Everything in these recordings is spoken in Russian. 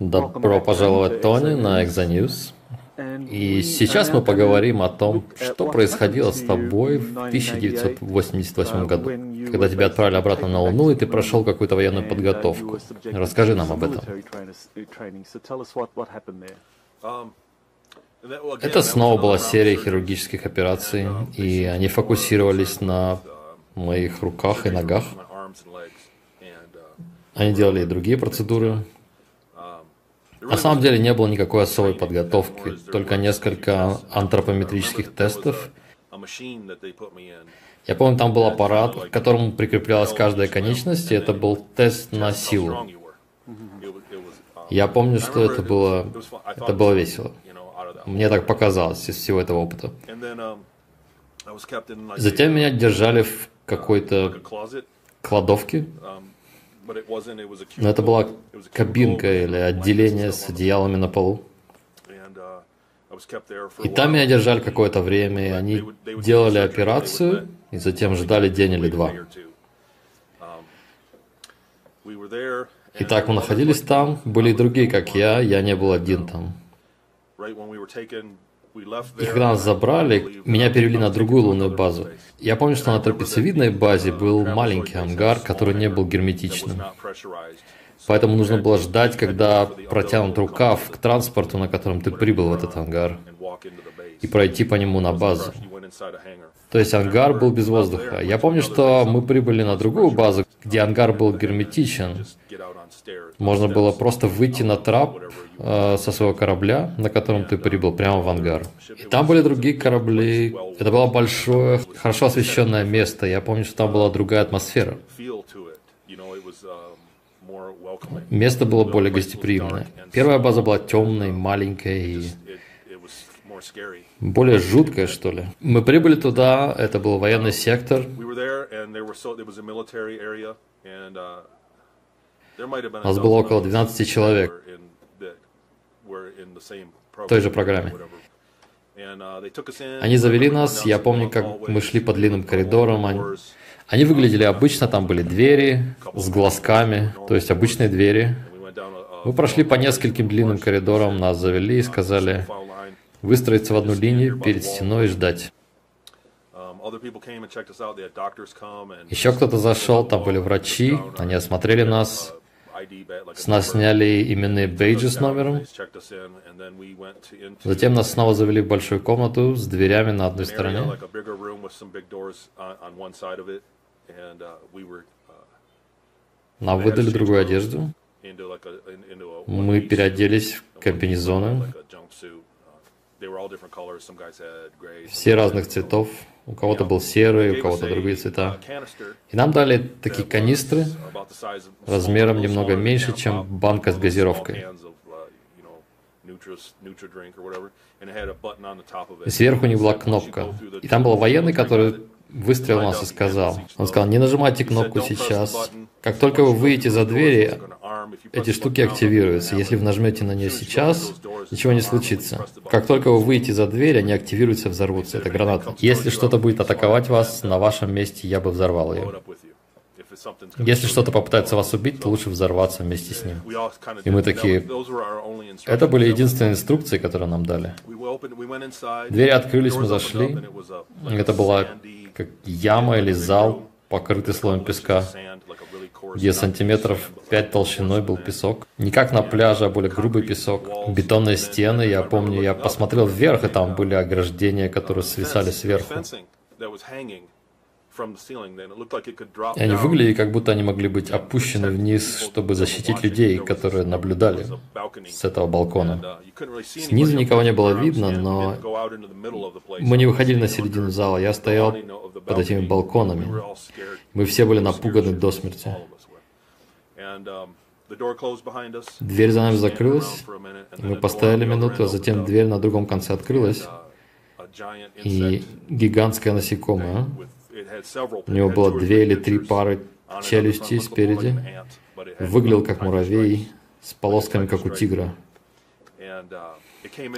Добро пожаловать, Тони, на Exonews. И сейчас мы поговорим о том, что происходило с тобой в 1988 году, когда тебя отправили обратно на Луну, и ты прошел какую-то военную подготовку. Расскажи нам об этом. Это снова была серия хирургических операций, и они фокусировались на моих руках и ногах. Они делали и другие процедуры. На самом деле не было никакой особой подготовки, только несколько антропометрических тестов. Я помню, там был аппарат, к которому прикреплялась каждая конечность, и это был тест на силу. Я помню, что это было, это было весело. Мне так показалось из всего этого опыта. Затем меня держали в какой-то кладовке, но это была кабинка или отделение с одеялами на полу. И там меня держали какое-то время, и они делали операцию, и затем ждали день или два. И так мы находились там, были и другие, как я, я не был один там. И когда нас забрали, меня перевели на другую лунную базу. Я помню, что на трапециевидной базе был маленький ангар, который не был герметичным. Поэтому нужно было ждать, когда протянут рукав к транспорту, на котором ты прибыл в этот ангар, и пройти по нему на базу. То есть ангар был без воздуха. Я помню, что мы прибыли на другую базу, где ангар был герметичен. Можно было просто выйти на трап э, со своего корабля, на котором ты прибыл, прямо в ангар. И там были другие корабли. Это было большое, хорошо освещенное место. Я помню, что там была другая атмосфера. Место было более гостеприимное. Первая база была темной, маленькой и более жуткая, что ли. Мы прибыли туда, это был военный сектор. У нас было около 12 человек в той же программе. Они завели нас, я помню, как мы шли по длинным коридорам. Они, они выглядели обычно, там были двери с глазками, то есть обычные двери. Мы прошли по нескольким длинным коридорам, нас завели и сказали выстроиться в одну линию перед стеной и ждать. Еще кто-то зашел, там были врачи, они осмотрели нас, с нас сняли именные бейджи с номером. Затем нас снова завели в большую комнату с дверями на одной стороне. Нам выдали другую одежду. Мы переоделись в комбинезоны. Все разных цветов. У кого-то был серый, у кого-то другие цвета. И нам дали такие канистры размером немного меньше, чем банка с газировкой. И сверху у них была кнопка. И там был военный, который выстрелил нас и сказал. Он сказал, не нажимайте кнопку сейчас. Как только вы выйдете за двери, эти штуки активируются. Если вы нажмете на нее сейчас, ничего не случится. Как только вы выйдете за дверь, они активируются и взорвутся. Это граната. Если что-то будет атаковать вас, на вашем месте я бы взорвал ее. Если что-то попытается вас убить, то лучше взорваться вместе с ним. И мы такие... Это были единственные инструкции, которые нам дали. Двери открылись, мы зашли. Это была как яма или зал, покрытый слоем песка где сантиметров 5 толщиной был песок. Не как на пляже, а более грубый песок. Бетонные стены, я помню, я посмотрел вверх, и там были ограждения, которые свисали сверху. Они выглядели, как будто они могли быть опущены вниз, чтобы защитить людей, которые наблюдали с этого балкона. Снизу никого не было видно, но мы не выходили на середину зала. Я стоял под этими балконами. Мы все были напуганы до смерти. Дверь за нами закрылась, мы постояли минуту, а затем дверь на другом конце открылась, и гигантское насекомое, у него было две или три пары челюстей спереди, выглядел как муравей, с полосками, как у тигра.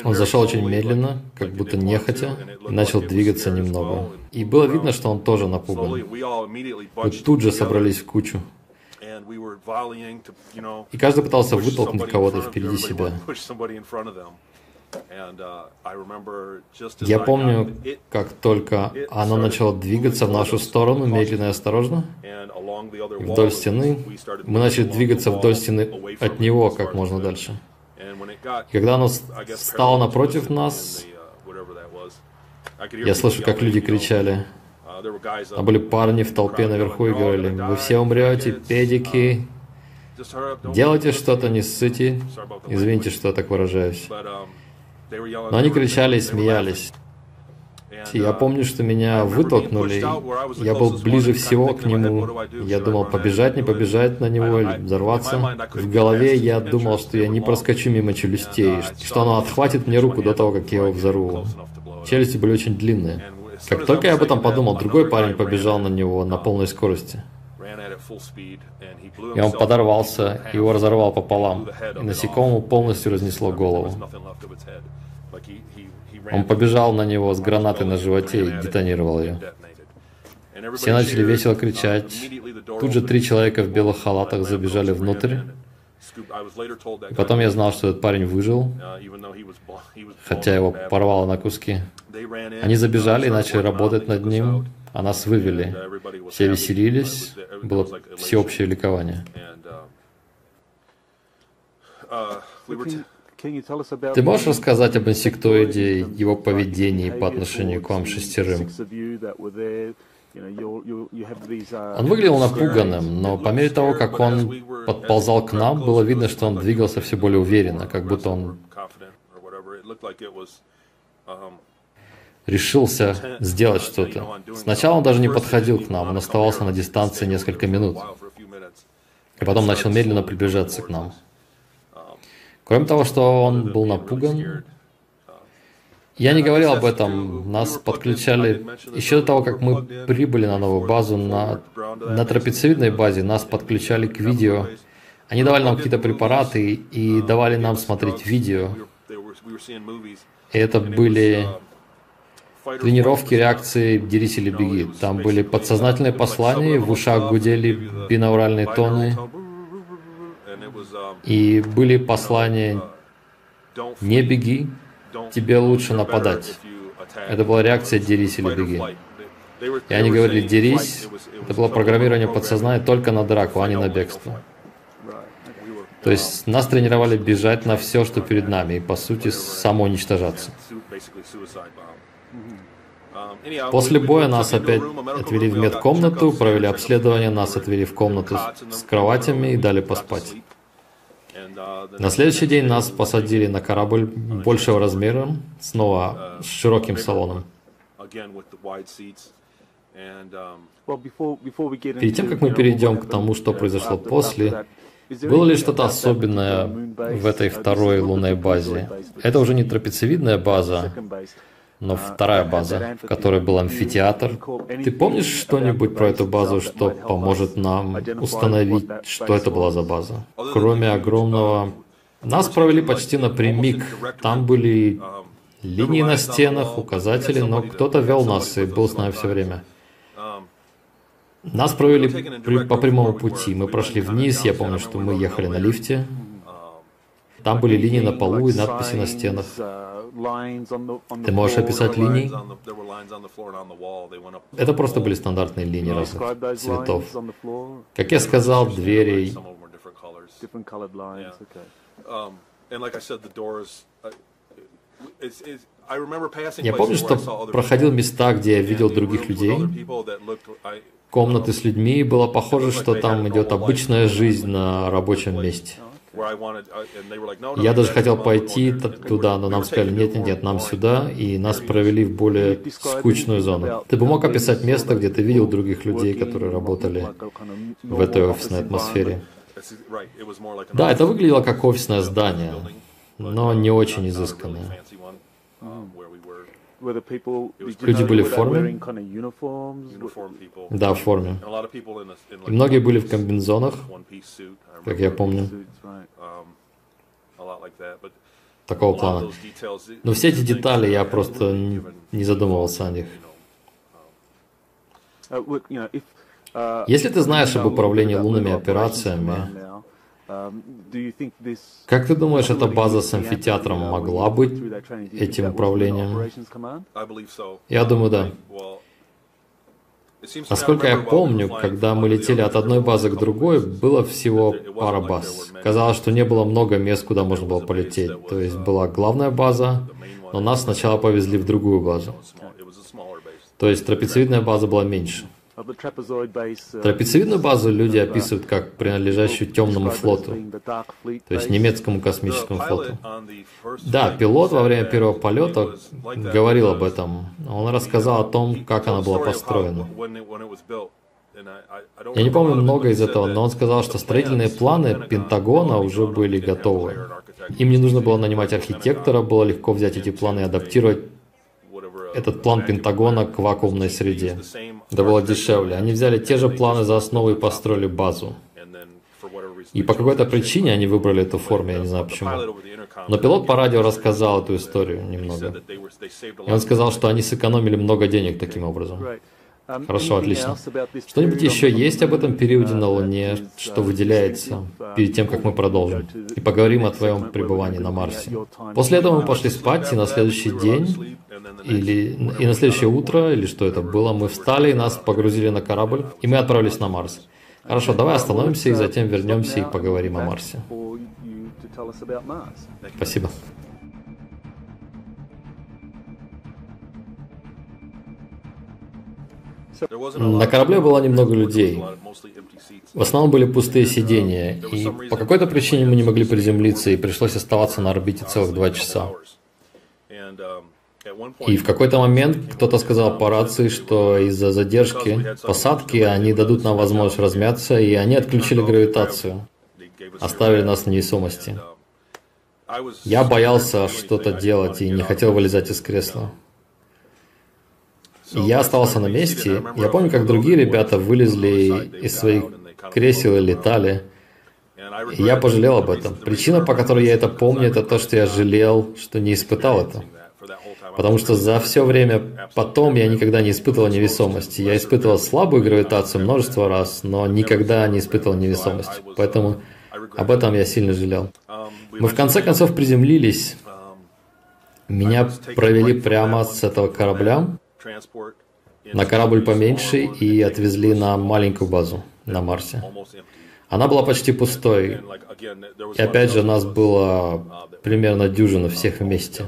Он зашел очень медленно, как будто нехотя, и начал двигаться немного. И было видно, что он тоже напуган. Мы тут же собрались в кучу. И каждый пытался вытолкнуть кого-то впереди себя. Я помню, как только оно начало двигаться в нашу сторону, медленно и осторожно, вдоль стены, мы начали двигаться вдоль стены от него как можно дальше. И когда оно стало напротив нас, я слышу, как люди кричали, а были парни в толпе наверху и говорили, вы все умрете, педики, делайте что-то, не ссыте. Извините, что я так выражаюсь. Но они кричали и смеялись. Я помню, что меня вытолкнули. Я был ближе всего к нему. Я думал, побежать, не побежать на него или взорваться. В голове я думал, что я не проскочу мимо челюстей, что оно отхватит мне руку до того, как я его взорву. Челюсти были очень длинные. Как только я об этом подумал, другой парень побежал на него на полной скорости. И он подорвался, его разорвал пополам, и насекомому полностью разнесло голову. Он побежал на него с гранатой на животе и детонировал ее. Все начали весело кричать. Тут же три человека в белых халатах забежали внутрь. И потом я знал, что этот парень выжил, хотя его порвало на куски. Они забежали и начали работать над ним, а нас вывели. Все веселились, было всеобщее ликование. Ты можешь рассказать об инсектоиде, его поведении по отношению к вам шестерым? Он выглядел напуганным, но по мере того, как он подползал к нам, было видно, что он двигался все более уверенно, как будто он решился сделать что-то. Сначала он даже не подходил к нам, он оставался на дистанции несколько минут, и потом начал медленно приближаться к нам. Кроме того, что он был напуган, я не говорил об этом. Нас подключали еще до того, как мы прибыли на новую базу, на, на трапециевидной базе, нас подключали к видео. Они давали нам какие-то препараты и давали нам смотреть видео. И это были тренировки реакции «Дерись или беги». Там были подсознательные послания, в ушах гудели бинауральные тоны, и были послания «Не беги, тебе лучше нападать». Это была реакция «Дерись или беги». И они говорили «Дерись». Это было программирование подсознания только на драку, а не на бегство. То есть нас тренировали бежать на все, что перед нами, и по сути самоуничтожаться. После боя нас опять отвели в медкомнату, провели обследование, нас отвели в комнату с кроватями и дали поспать. На следующий день нас посадили на корабль большего размера, снова с широким салоном. Перед тем, как мы перейдем к тому, что произошло после, было ли что-то особенное в этой второй лунной базе? Это уже не трапециевидная база, но вторая база, в которой был амфитеатр. Ты помнишь что-нибудь про эту базу, что поможет нам установить, что это была за база? Кроме огромного... Нас провели почти напрямик. Там были линии на стенах, указатели, но кто-то вел нас и был с нами все время. Нас провели при, по прямому пути. Мы прошли вниз, я помню, что мы ехали на лифте. Там были линии на полу и надписи на стенах. Ты можешь описать линии? Это просто были стандартные линии разных цветов. Как я сказал, двери... Я помню, что проходил места, где я видел других людей, комнаты с людьми, и было похоже, что там идет обычная жизнь на рабочем месте. Uh, Я даже хотел пойти туда, но нам сказали, нет, нет, нет, нам сюда, и нас провели в более скучную зону. Ты бы мог описать место, где ты видел других людей, которые работали в этой офисной атмосфере? Да, это выглядело как офисное здание, но не очень изысканное. Люди были в форме? Да, в форме. И многие были в комбинзонах, как я помню. Такого плана. Но все эти детали я просто не задумывался о них. Если ты знаешь об управлении лунными операциями, как ты думаешь, эта база с амфитеатром могла быть этим управлением? Я думаю, да. Насколько я помню, когда мы летели от одной базы к другой, было всего пара баз. Казалось, что не было много мест, куда можно было полететь. То есть была главная база, но нас сначала повезли в другую базу. То есть трапециевидная база была меньше. Uh, Трапециевидную базу люди описывают как принадлежащую темному флоту, то есть немецкому космическому флоту. Да, пилот во время первого полета говорил об этом. Он рассказал о том, как она была построена. Я не помню много из этого, но он сказал, что строительные планы Пентагона уже были готовы. Им не нужно было нанимать архитектора, было легко взять эти планы и адаптировать этот план Пентагона к вакуумной среде. Это было дешевле. Они взяли те же планы за основу и построили базу. И по какой-то причине они выбрали эту форму, я не знаю почему. Но пилот по радио рассказал эту историю немного. И он сказал, что они сэкономили много денег таким образом. Хорошо, отлично. Что-нибудь еще есть об этом периоде на Луне, что выделяется перед тем, как мы продолжим? И поговорим о твоем пребывании на Марсе. После этого мы пошли спать, и на следующий день, или и на следующее утро, или что это было, мы встали, и нас погрузили на корабль, и мы отправились на Марс. Хорошо, давай остановимся и затем вернемся и поговорим о Марсе. Спасибо. На корабле было немного людей. В основном были пустые сидения, и по какой-то причине мы не могли приземлиться, и пришлось оставаться на орбите целых два часа. И в какой-то момент кто-то сказал по рации, что из-за задержки посадки они дадут нам возможность размяться, и они отключили гравитацию, оставили нас в невесомости. Я боялся что-то делать и не хотел вылезать из кресла. И я остался на месте. Я помню, как другие ребята вылезли из своих кресел и летали. И я пожалел об этом. Причина, по которой я это помню, это то, что я жалел, что не испытал это. Потому что за все время потом я никогда не испытывал невесомости. Я испытывал слабую гравитацию множество раз, но никогда не испытывал невесомость. Поэтому об этом я сильно жалел. Мы в конце концов приземлились. Меня провели прямо с этого корабля на корабль поменьше и отвезли на маленькую базу на Марсе. Она была почти пустой. И опять же, нас было примерно дюжина всех вместе.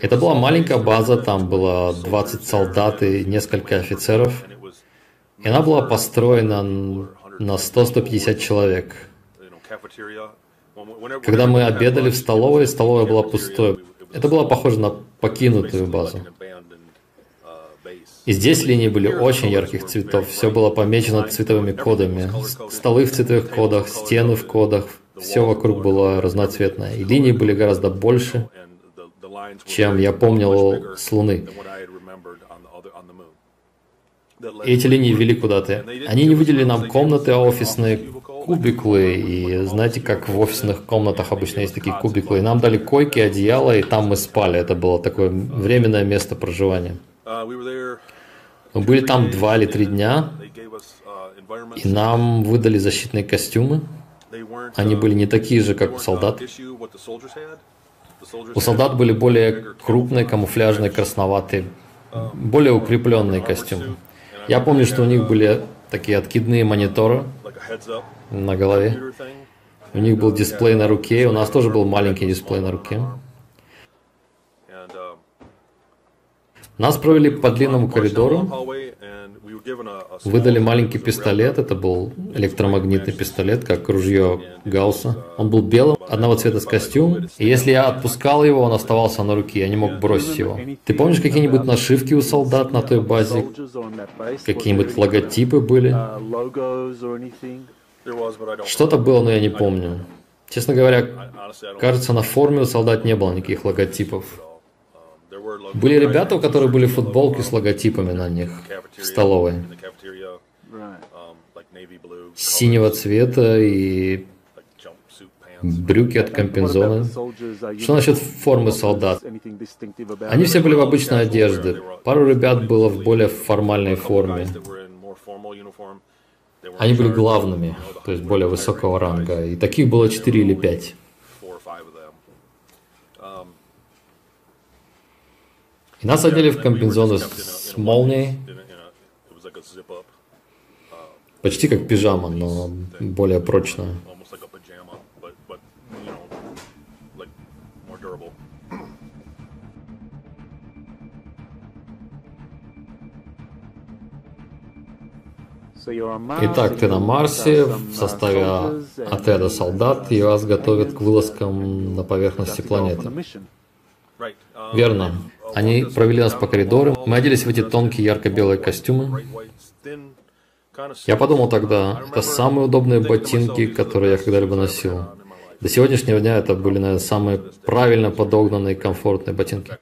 Это была маленькая база, там было 20 солдат и несколько офицеров. И она была построена на 100-150 человек. Когда мы обедали в столовой, столовая была пустой. Это было похоже на покинутую базу. И здесь линии были очень ярких цветов. Все было помечено цветовыми кодами. Столы в цветовых кодах, стены в кодах. Все вокруг было разноцветное. И линии были гораздо больше, чем я помнил с Луны. Эти линии вели куда-то. Они не выделили нам комнаты, а офисные кубиклы. И знаете, как в офисных комнатах обычно есть такие кубиклы. И нам дали койки, одеяло, и там мы спали. Это было такое временное место проживания. Мы были там два или три дня, и нам выдали защитные костюмы. Они были не такие же, как у солдат. У солдат были более крупные, камуфляжные, красноватые, более укрепленные костюмы. Я помню, что у них были такие откидные мониторы на голове. У них был дисплей на руке, у нас тоже был маленький дисплей на руке. Нас провели по длинному коридору, выдали маленький пистолет, это был электромагнитный пистолет, как ружье Гаусса. Он был белым, одного цвета с костюм, и если я отпускал его, он оставался на руке, я не мог бросить его. Ты помнишь какие-нибудь нашивки у солдат на той базе? Какие-нибудь логотипы были? Что-то было, но я не помню. Честно говоря, кажется, на форме у солдат не было никаких логотипов. Были ребята, у которых были футболки с логотипами на них в столовой. Синего цвета и брюки от комбинзона. Что насчет формы солдат? Они все были в обычной одежде. Пару ребят было в более формальной форме. Они были главными, то есть более высокого ранга, и таких было 4 или 5. И нас одели в комбинезоны с молнией, почти как пижама, но более прочная. Итак, ты на Марсе в составе отряда солдат, и вас готовят к вылазкам на поверхности планеты. Верно. Они провели нас по коридорам, мы оделись в эти тонкие ярко-белые костюмы. Я подумал тогда, это самые удобные ботинки, которые я когда-либо носил. До сегодняшнего дня это были, наверное, самые правильно подогнанные комфортные ботинки.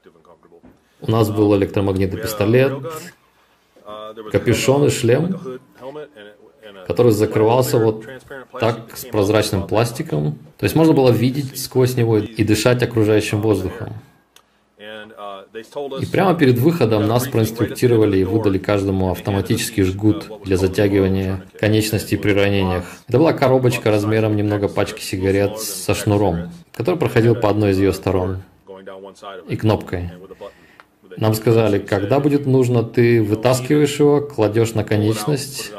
У нас был электромагнитный пистолет, капюшон и шлем, который закрывался вот так с прозрачным пластиком. То есть можно было видеть сквозь него и дышать окружающим воздухом. И прямо перед выходом нас проинструктировали и выдали каждому автоматический жгут для затягивания конечностей при ранениях. Это была коробочка размером немного пачки сигарет со шнуром, который проходил по одной из ее сторон и кнопкой. Нам сказали, когда будет нужно, ты вытаскиваешь его, кладешь на конечность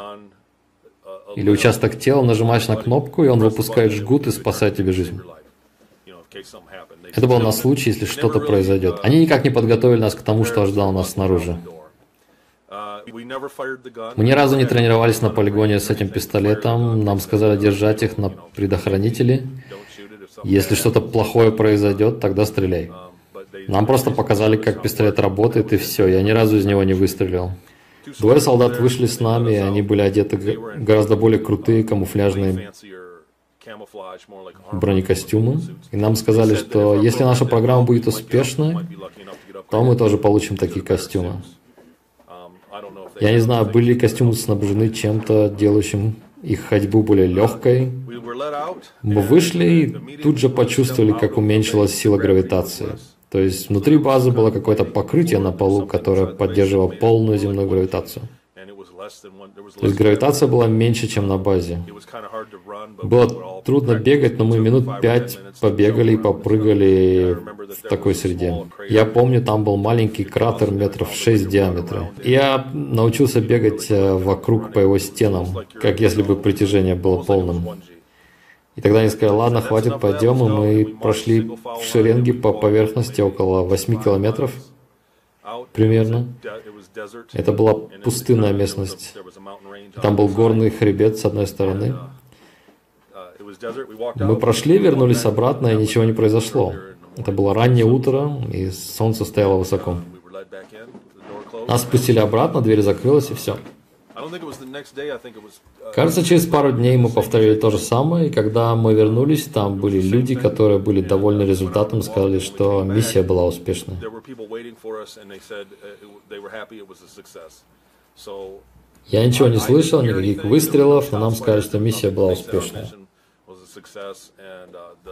или участок тела, нажимаешь на кнопку, и он выпускает жгут и спасает тебе жизнь. Это было на случай, если что-то произойдет. Они никак не подготовили нас к тому, что ожидало нас снаружи. Мы ни разу не тренировались на полигоне с этим пистолетом. Нам сказали держать их на предохранителе. Если что-то плохое произойдет, тогда стреляй. Нам просто показали, как пистолет работает, и все. Я ни разу из него не выстрелил. Двое солдат вышли с нами, и они были одеты гораздо более крутые камуфляжные бронекостюмы. И нам сказали, что если наша программа будет успешной, то мы тоже получим такие костюмы. Я не знаю, были ли костюмы снабжены чем-то, делающим их ходьбу более легкой. Мы вышли и тут же почувствовали, как уменьшилась сила гравитации. То есть внутри базы было какое-то покрытие на полу, которое поддерживало полную земную гравитацию. То есть гравитация была меньше, чем на базе. Было трудно бегать, но мы минут пять побегали и попрыгали в такой среде. Я помню, там был маленький кратер метров шесть в диаметре. Я научился бегать э, вокруг по его стенам, как если бы притяжение было полным. И тогда они сказали, ладно, хватит, пойдем, и мы прошли в шеренге по поверхности около 8 километров примерно. Это была пустынная местность. Там был горный хребет с одной стороны. Мы прошли, вернулись обратно, и ничего не произошло. Это было раннее утро, и солнце стояло высоко. Нас спустили обратно, дверь закрылась, и все. Кажется, через пару дней мы повторили то же самое, и когда мы вернулись, там были люди, которые были довольны результатом, сказали, что миссия была успешной. Я ничего не слышал, никаких выстрелов, но нам сказали, что миссия была успешной.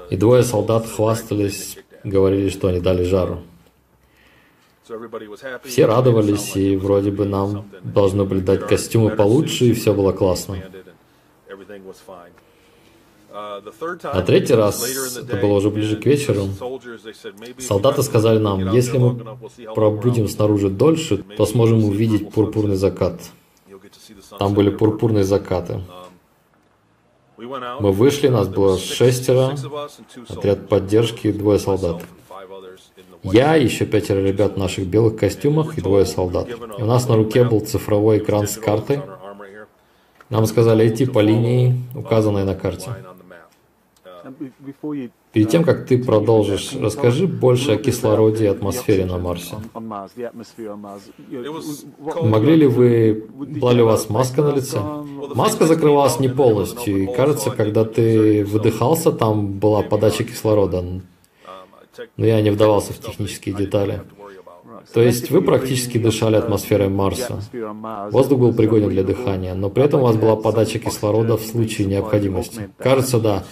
И двое солдат хвастались, говорили, что они дали жару. Все радовались, и вроде бы нам должны были дать костюмы получше, и все было классно. На третий раз, это было уже ближе к вечеру, солдаты сказали нам, если мы пробудем снаружи дольше, то сможем увидеть пурпурный закат. Там были пурпурные закаты. Мы вышли, нас было шестеро, отряд поддержки и двое солдат. Я, еще пятеро ребят в наших белых костюмах и двое солдат. И у нас на руке был цифровой экран с картой. Нам сказали идти по линии, указанной на карте. Перед тем, как ты продолжишь, расскажи больше о кислороде и атмосфере на Марсе. Могли ли вы... Была ли у вас маска на лице? Маска закрывалась не полностью, и кажется, когда ты выдыхался, там была подача кислорода но я не вдавался в технические детали. То есть вы практически дышали атмосферой Марса. Воздух был пригоден для дыхания, но при этом у вас была подача кислорода в случае необходимости. Кажется, да.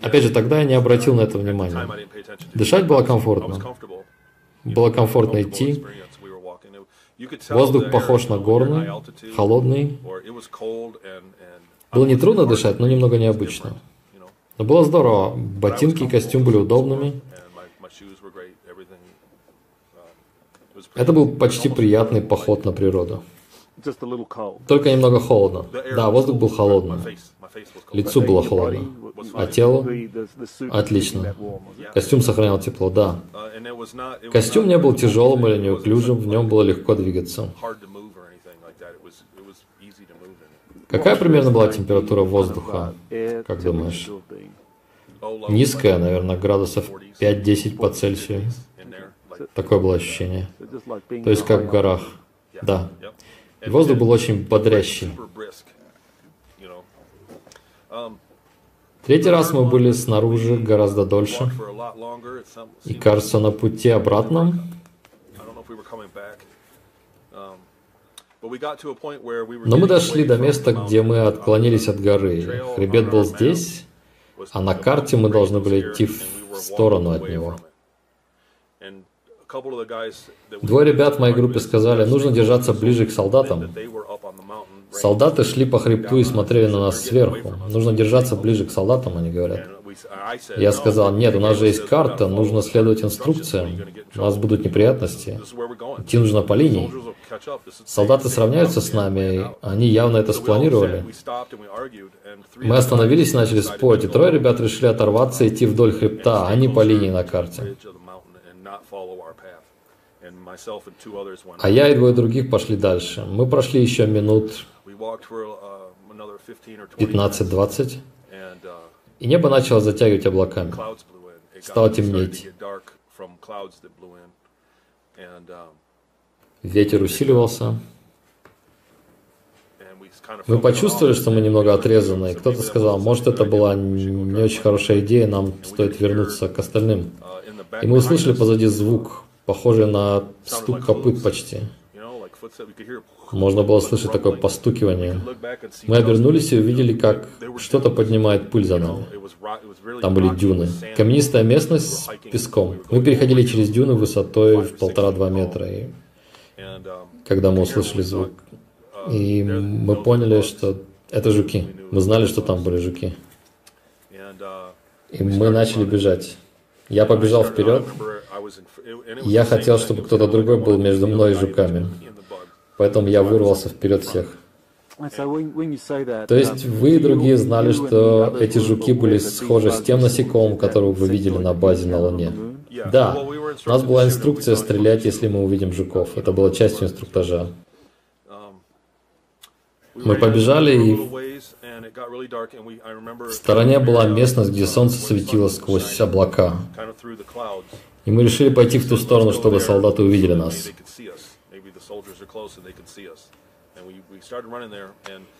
Опять же, тогда я не обратил на это внимания. Дышать было комфортно. Было комфортно идти. Воздух похож на горный, холодный. Было нетрудно дышать, но немного необычно. Но было здорово. Ботинки и костюм были удобными. Это был почти приятный поход на природу. Только немного холодно. Да, воздух был холодным. Лицу было холодно. А телу? Suit Отлично. Костюм сохранял тепло, да. Костюм не был тяжелым или неуклюжим, в нем было легко двигаться. Какая примерно была температура воздуха? Как думаешь? Низкая, наверное, градусов 5-10 по Цельсию. Такое было ощущение. То есть как в горах. Да. И воздух был очень бодрящий. Третий раз мы были снаружи гораздо дольше. И кажется, на пути обратно Но мы дошли до места, где мы отклонились от горы. Хребет был здесь, а на карте мы должны были идти в сторону от него. Двое ребят в моей группе сказали, нужно держаться ближе к солдатам. Солдаты шли по хребту и смотрели на нас сверху. Нужно держаться ближе к солдатам, они говорят. Я сказал, нет, у нас же есть карта, нужно следовать инструкциям. У нас будут неприятности. Идти нужно по линии. Солдаты сравняются с нами, они явно это спланировали. Мы остановились и начали спорить, и трое ребят решили оторваться и идти вдоль хребта, а не по линии на карте. А я и двое других пошли дальше. Мы прошли еще минут 15-20, и небо начало затягивать облаками. Стало темнеть. Ветер усиливался. Мы почувствовали, что мы немного отрезаны, кто-то сказал, может, это была не очень хорошая идея, нам стоит вернуться к остальным. И мы услышали позади звук, похожий на стук копыт почти. Можно было слышать такое постукивание. Мы обернулись и увидели, как что-то поднимает пыль за нами. Там были дюны. Каменистая местность с песком. Мы переходили через дюны высотой в полтора-два метра, и когда мы услышали звук. И мы поняли, что это жуки. Мы знали, что там были жуки. И мы начали бежать. Я побежал вперед. Я хотел, чтобы кто-то другой был между мной и жуками. Поэтому я вырвался вперед всех. То есть um, вы и другие знали, что эти жуки были схожи с тем насекомым, которого вы видели на базе на Луне. Да, у нас была инструкция стрелять, если мы увидим жуков. Это была частью инструктажа. Мы побежали, и В стороне была местность, где солнце светило сквозь облака. И мы решили пойти в ту сторону, чтобы солдаты увидели нас.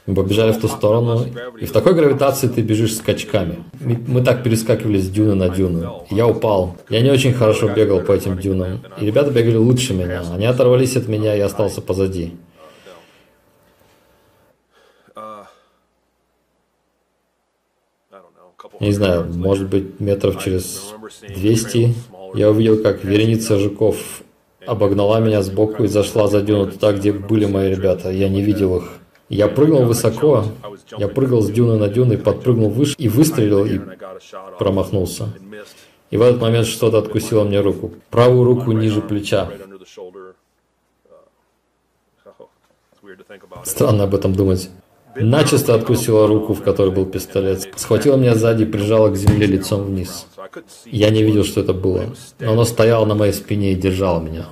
Мы побежали в ту сторону, и в такой гравитации ты бежишь скачками. Мы так перескакивали с дюны на дюну. Я упал. Я не очень хорошо бегал по этим дюнам. И ребята бегали лучше меня. Они оторвались от меня, и я остался позади. Не знаю, может быть, метров через 200 я увидел, как вереница жуков обогнала меня сбоку и зашла за дюну туда, где были мои ребята. Я не видел их. Я прыгнул высоко, я прыгал с дюны на дюну и подпрыгнул выше и выстрелил и промахнулся. И в этот момент что-то откусило мне руку. Правую руку ниже плеча. Странно об этом думать. Начисто откусила руку, в которой был пистолет. Схватила меня сзади и прижала к земле лицом вниз. Я не видел, что это было. Но оно стояло на моей спине и держало меня.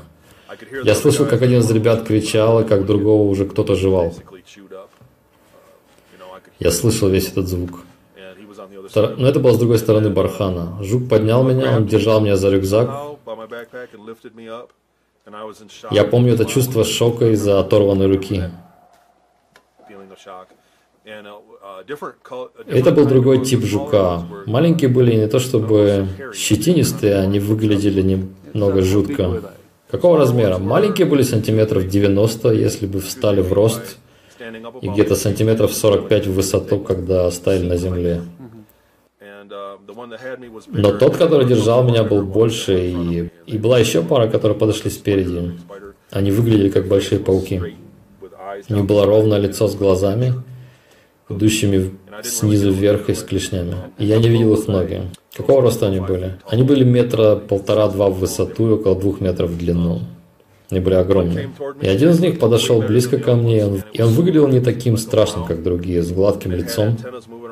Я слышал, как один из ребят кричал, и как другого уже кто-то жевал. Я слышал весь этот звук. Но это было с другой стороны бархана. Жук поднял меня, он держал меня за рюкзак. Я помню это чувство шока из-за оторванной руки. Это был другой тип жука. Маленькие были не то чтобы щетинистые, они выглядели немного жутко. Какого размера? Маленькие были сантиметров 90, если бы встали в рост, и где-то сантиметров 45 в высоту, когда стояли на земле. Но тот, который держал меня, был больше, и, и была еще пара, которые подошли спереди. Они выглядели как большие пауки. У них было ровное лицо с глазами, идущими снизу вверх и с клешнями. И я не видел их ноги. Какого роста они были? Они были метра полтора-два в высоту и около двух метров в длину. Они были огромные. И один из них подошел близко ко мне, и он, и он выглядел не таким страшным, как другие, с гладким лицом.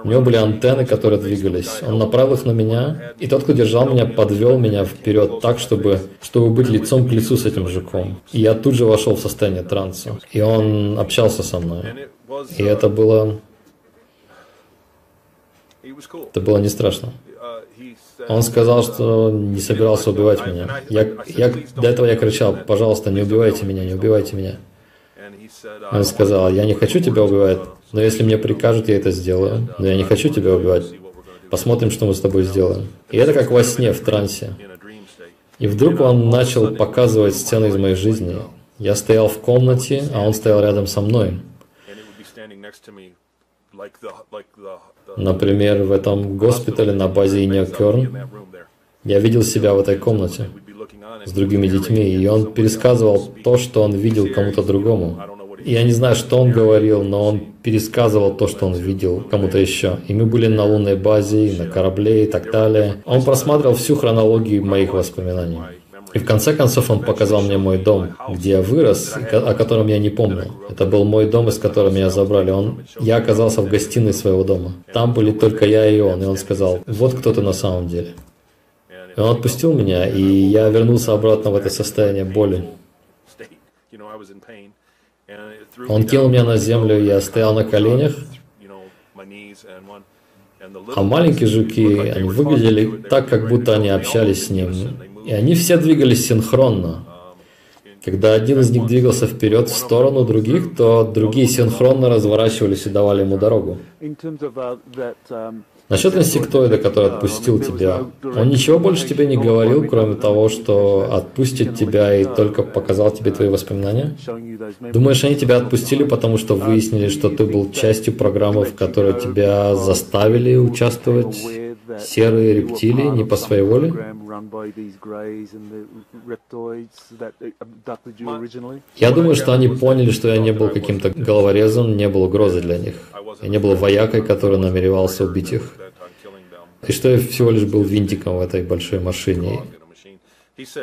У него были антенны, которые двигались. Он направил их на меня, и тот, кто держал меня, подвел меня вперед так, чтобы, чтобы быть лицом к лицу с этим жуком. И я тут же вошел в состояние транса. И он общался со мной. И это было... Это было не страшно. Он сказал, что не собирался убивать меня. Я, я, до этого я кричал, пожалуйста, не убивайте меня, не убивайте меня. Он сказал, я не хочу тебя убивать, но если мне прикажут, я это сделаю. Но я не хочу тебя убивать. Посмотрим, что мы с тобой сделаем. И это как во сне, в трансе. И вдруг он начал показывать сцены из моей жизни. Я стоял в комнате, а он стоял рядом со мной. Например, в этом госпитале на базе Иньякерн я видел себя в этой комнате с другими детьми, и он пересказывал то, что он видел кому-то другому. Я не знаю, что он говорил, но он пересказывал то, что он видел кому-то еще. И мы были на лунной базе, на корабле и так далее. Он просматривал всю хронологию моих воспоминаний. И в конце концов он показал мне мой дом, где я вырос, о котором я не помню. Это был мой дом, из которого меня забрали. Он, я оказался в гостиной своего дома. Там были только я и он. И он сказал, вот кто ты на самом деле. И он отпустил меня, и я вернулся обратно в это состояние боли. Он кинул меня на землю, я стоял на коленях, а маленькие жуки, они выглядели так, как будто они общались с ним. И они все двигались синхронно. Когда один из них двигался вперед в сторону других, то другие синхронно разворачивались и давали ему дорогу. Насчет инсектоида, который отпустил тебя, он ничего больше тебе не говорил, кроме того, что отпустит тебя и только показал тебе твои воспоминания? Думаешь, они тебя отпустили, потому что выяснили, что ты был частью программы, в которой тебя заставили участвовать серые рептилии не по своей воле? Я думаю, что они поняли, что я не был каким-то головорезом, не был угрозой для них. Я не был воякой, который намеревался убить их. И что я всего лишь был винтиком в этой большой машине.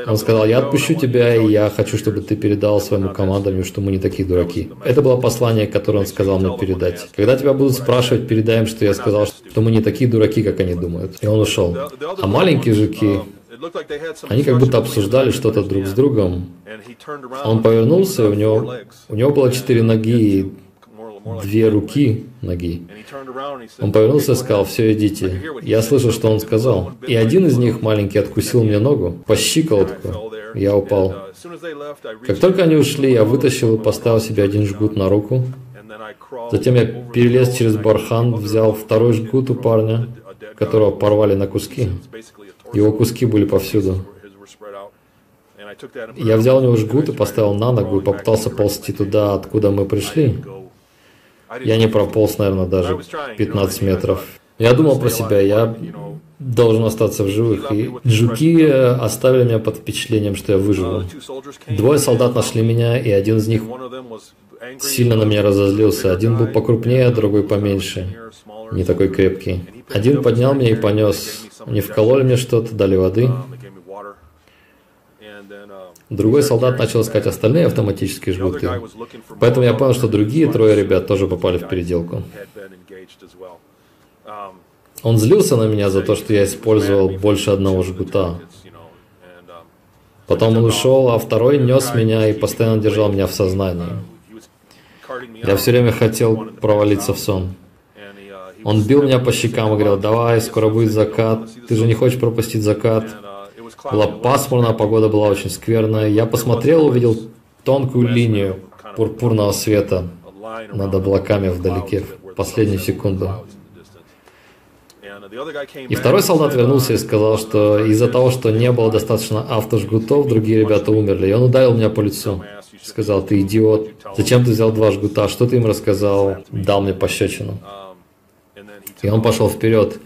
Он сказал, я отпущу тебя, и я хочу, чтобы ты передал своему командованию, что мы не такие дураки. Это было послание, которое он сказал мне передать. Когда тебя будут спрашивать, передай им, что я сказал, что мы не такие дураки, как они думают. И он ушел. А маленькие жуки, они как будто обсуждали что-то друг с другом. Он повернулся, у него, у него было четыре ноги и две руки ноги. Он повернулся и сказал, все, идите. Я слышал, что он сказал. И один из них, маленький, откусил мне ногу по щиколотку. Я упал. Как только они ушли, я вытащил и поставил себе один жгут на руку. Затем я перелез через бархан, взял второй жгут у парня, которого порвали на куски. Его куски были повсюду. Я взял у него жгут и поставил на ногу и попытался ползти туда, откуда мы пришли. Я не прополз, наверное, даже 15 метров. Я думал про себя, я должен остаться в живых. И жуки оставили меня под впечатлением, что я выживу. Двое солдат нашли меня, и один из них сильно на меня разозлился. Один был покрупнее, а другой поменьше, не такой крепкий. Один поднял меня и понес. Они вкололи мне что-то, дали воды. Другой солдат начал искать остальные автоматические жгуты. Поэтому я понял, что другие трое ребят тоже попали в переделку. Он злился на меня за то, что я использовал больше одного жгута. Потом он ушел, а второй нес меня и постоянно держал меня в сознании. Я все время хотел провалиться в сон. Он бил меня по щекам и говорил, давай, скоро будет закат, ты же не хочешь пропустить закат. Была пасмурная, погода была очень скверная. Я посмотрел, увидел тонкую линию пурпурного света над облаками вдалеке в последнюю секунду. И второй солдат вернулся и сказал, что из-за того, что не было достаточно автожгутов, другие ребята умерли. И он ударил меня по лицу. Сказал, ты идиот, зачем ты взял два жгута, что ты им рассказал? Дал мне пощечину. И он пошел вперед.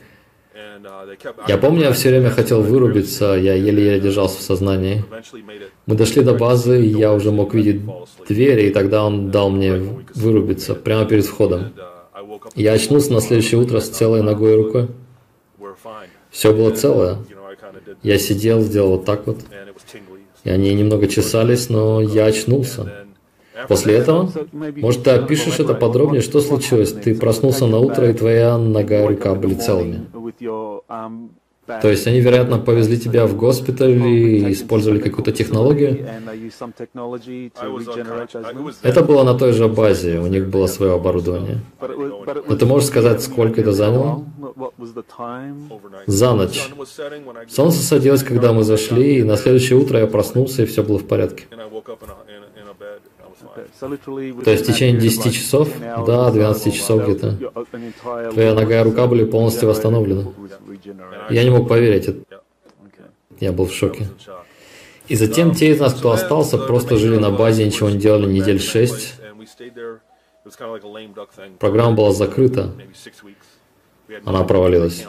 Я помню, я все время хотел вырубиться, я еле-еле держался в сознании. Мы дошли до базы, и я уже мог видеть двери, и тогда он дал мне вырубиться прямо перед входом. Я очнулся на следующее утро с целой ногой и рукой. Все было целое. Я сидел, сделал вот так вот, и они немного чесались, но я очнулся. После этого, может, ты опишешь это подробнее, что случилось? Ты проснулся на утро, и твоя нога и рука были целыми. То есть они, вероятно, повезли тебя в госпиталь и использовали какую-то технологию? Это было на той же базе, у них было свое оборудование. Но ты можешь сказать, сколько это заняло? За ночь. Солнце садилось, когда мы зашли, и на следующее утро я проснулся, и все было в порядке. То есть в течение 10 часов, да, 12 часов где-то, твоя нога и рука были полностью восстановлены. Я не мог поверить. Я был в шоке. И затем те из нас, кто остался, просто жили на базе, ничего не делали недель шесть. Программа была закрыта. Она провалилась.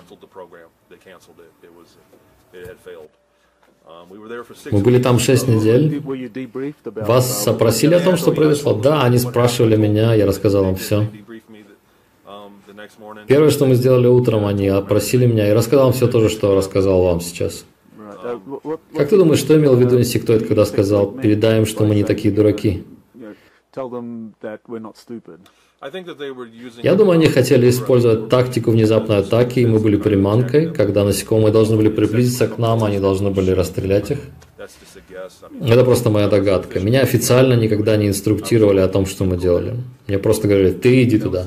Мы были там шесть недель. Вас опросили о том, что произошло? Да, они спрашивали меня, я рассказал им все. Первое, что мы сделали утром, они опросили меня и рассказал им все то же, что рассказал вам сейчас. Как ты думаешь, что имел в виду инсектоид, когда сказал, передай им, что мы не такие дураки? Я думаю, они хотели использовать тактику внезапной атаки, и мы были приманкой. Когда насекомые должны были приблизиться к нам, они должны были расстрелять их. Это просто моя догадка. Меня официально никогда не инструктировали о том, что мы делали. Мне просто говорили, ты иди туда.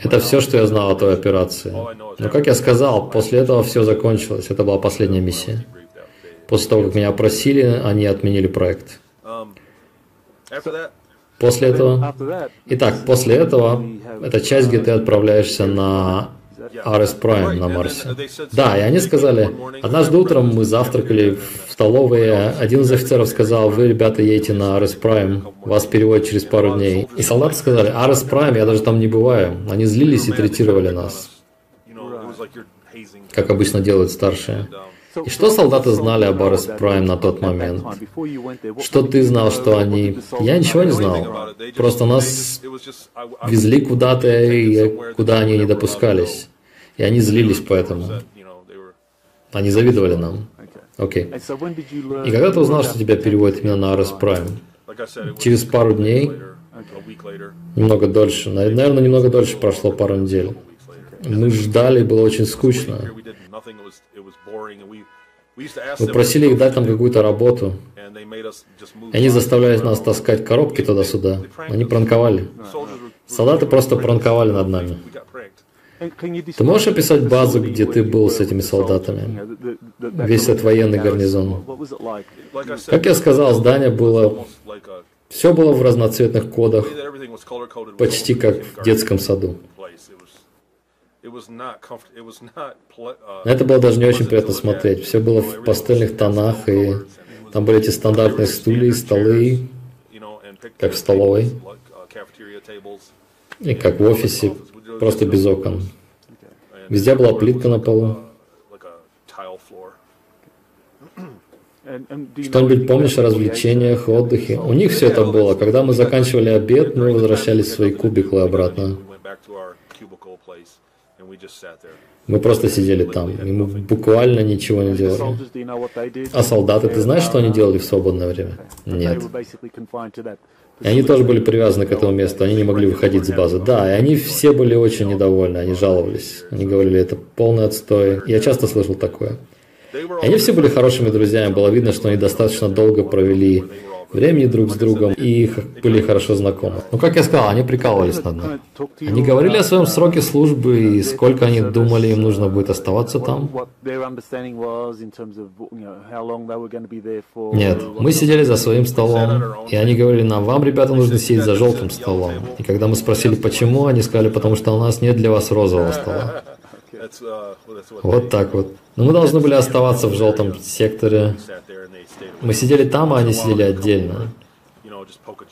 Это все, что я знал о той операции. Но, как я сказал, после этого все закончилось. Это была последняя миссия. После того, как меня опросили, они отменили проект. После этого... Итак, после этого, эта часть, где ты отправляешься на RS Prime на Марсе. Да, и они сказали, однажды утром мы завтракали в столовой, один из офицеров сказал, вы, ребята, едете на RS Prime, вас переводят через пару дней. И солдаты сказали, RS Prime, я даже там не бываю. Они злились и третировали нас, как обычно делают старшие. И что солдаты знали об Арес Прайм на тот момент? Что ты знал, что они... Я ничего не знал. Просто нас везли куда-то, куда они не допускались. И они злились поэтому. Они завидовали нам. Окей. Okay. И когда ты узнал, что тебя переводят именно на Арес Прайм? Через пару дней? Немного дольше. Наверное, немного дольше прошло пару недель. Мы ждали, было очень скучно. Мы просили их дать нам какую-то работу. И они заставляли нас таскать коробки туда-сюда. Они пранковали. Солдаты просто пранковали над нами. Ты можешь описать базу, где ты был с этими солдатами? Весь этот военный гарнизон. Как я сказал, здание было... Все было в разноцветных кодах, почти как в детском саду. Это было даже не очень приятно смотреть. Все было в пастельных тонах, и там были эти стандартные стулья и столы, как в столовой, и как в офисе, просто без окон. Везде была плитка на полу. Что-нибудь помнишь о развлечениях, отдыхе? У них все это было. Когда мы заканчивали обед, мы возвращались в свои кубиклы обратно. Мы просто сидели там, и мы буквально ничего не делали. А солдаты, ты знаешь, что они делали в свободное время? Нет. И они тоже были привязаны к этому месту, они не могли выходить с базы. Да, и они все были очень недовольны, они жаловались. Они говорили, это полный отстой. Я часто слышал такое. И они все были хорошими друзьями, было видно, что они достаточно долго провели времени друг с другом и были хорошо знакомы. Но, как я сказал, они прикалывались над нами. Они говорили о своем сроке службы и сколько они думали, им нужно будет оставаться там. Нет, мы сидели за своим столом, и они говорили нам, вам, ребята, нужно сидеть за желтым столом. И когда мы спросили, почему, они сказали, потому что у нас нет для вас розового стола. Вот так вот. Но мы должны были оставаться в желтом секторе. Мы сидели там, а они сидели отдельно.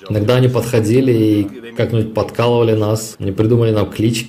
Иногда они подходили и как-нибудь подкалывали нас. Они придумали нам клички